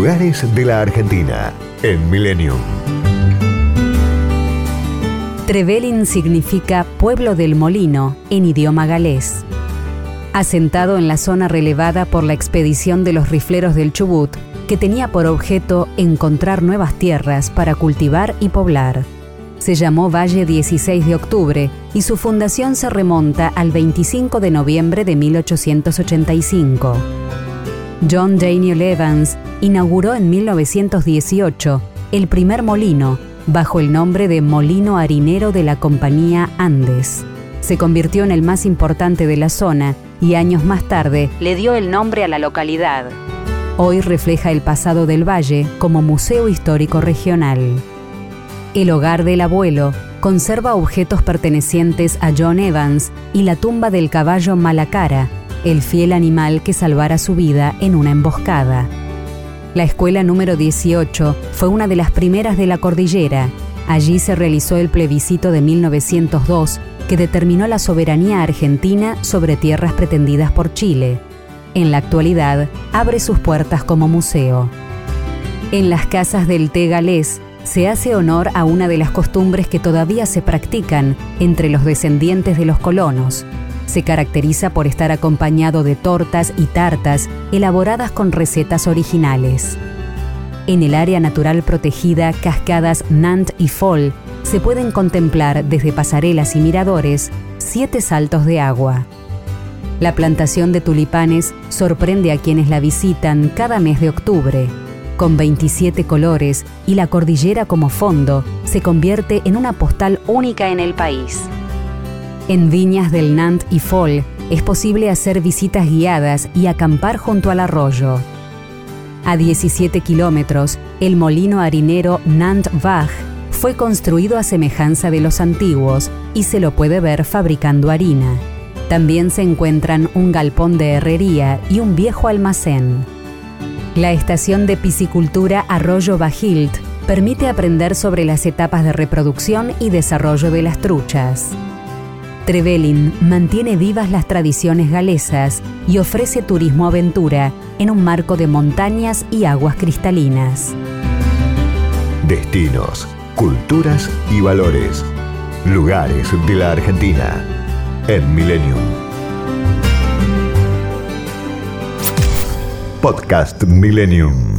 Lugares de la Argentina en Millennium. Trevelin significa pueblo del molino en idioma galés. Asentado en la zona relevada por la expedición de los rifleros del Chubut, que tenía por objeto encontrar nuevas tierras para cultivar y poblar. Se llamó Valle 16 de Octubre y su fundación se remonta al 25 de noviembre de 1885. John Daniel Evans inauguró en 1918 el primer molino bajo el nombre de Molino Harinero de la compañía Andes. Se convirtió en el más importante de la zona y años más tarde le dio el nombre a la localidad. Hoy refleja el pasado del valle como museo histórico regional. El hogar del abuelo conserva objetos pertenecientes a John Evans y la tumba del caballo Malacara, el fiel animal que salvara su vida en una emboscada. La escuela número 18 fue una de las primeras de la cordillera. Allí se realizó el plebiscito de 1902 que determinó la soberanía argentina sobre tierras pretendidas por Chile. En la actualidad, abre sus puertas como museo. En las casas del té galés se hace honor a una de las costumbres que todavía se practican entre los descendientes de los colonos, se caracteriza por estar acompañado de tortas y tartas elaboradas con recetas originales. En el área natural protegida Cascadas Nant y Fall se pueden contemplar desde pasarelas y miradores siete saltos de agua. La plantación de tulipanes sorprende a quienes la visitan cada mes de octubre. Con 27 colores y la cordillera como fondo, se convierte en una postal única en el país. En Viñas del Nant y Fol es posible hacer visitas guiadas y acampar junto al arroyo. A 17 kilómetros, el molino harinero Nant-Vag fue construido a semejanza de los antiguos y se lo puede ver fabricando harina. También se encuentran un galpón de herrería y un viejo almacén. La estación de piscicultura Arroyo Bajilt permite aprender sobre las etapas de reproducción y desarrollo de las truchas. Trevelin mantiene vivas las tradiciones galesas y ofrece turismo aventura en un marco de montañas y aguas cristalinas. Destinos, culturas y valores. Lugares de la Argentina en Millennium. Podcast Millennium.